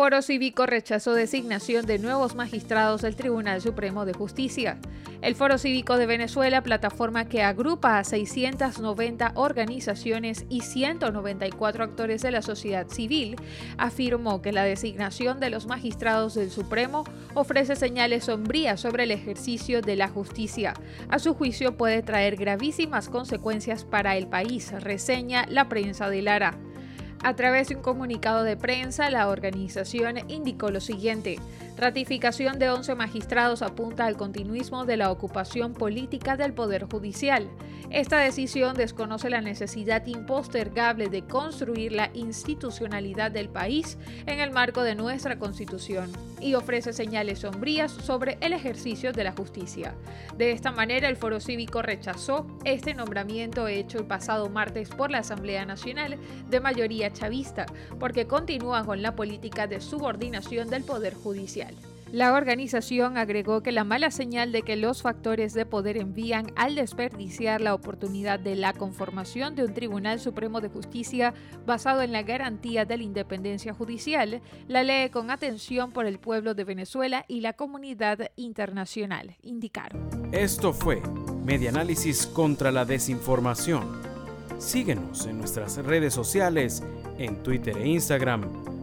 Foro Cívico rechazó designación de nuevos magistrados del Tribunal Supremo de Justicia. El Foro Cívico de Venezuela, plataforma que agrupa a 690 organizaciones y 194 actores de la sociedad civil, afirmó que la designación de los magistrados del Supremo ofrece señales sombrías sobre el ejercicio de la justicia. A su juicio puede traer gravísimas consecuencias para el país, reseña la prensa de Lara. A través de un comunicado de prensa, la organización indicó lo siguiente. Ratificación de 11 magistrados apunta al continuismo de la ocupación política del Poder Judicial. Esta decisión desconoce la necesidad impostergable de construir la institucionalidad del país en el marco de nuestra Constitución y ofrece señales sombrías sobre el ejercicio de la justicia. De esta manera, el Foro Cívico rechazó este nombramiento hecho el pasado martes por la Asamblea Nacional de mayoría chavista, porque continúa con la política de subordinación del Poder Judicial. La organización agregó que la mala señal de que los factores de poder envían al desperdiciar la oportunidad de la conformación de un Tribunal Supremo de Justicia basado en la garantía de la independencia judicial la lee con atención por el pueblo de Venezuela y la comunidad internacional, indicaron. Esto fue Medianálisis contra la Desinformación. Síguenos en nuestras redes sociales, en Twitter e Instagram.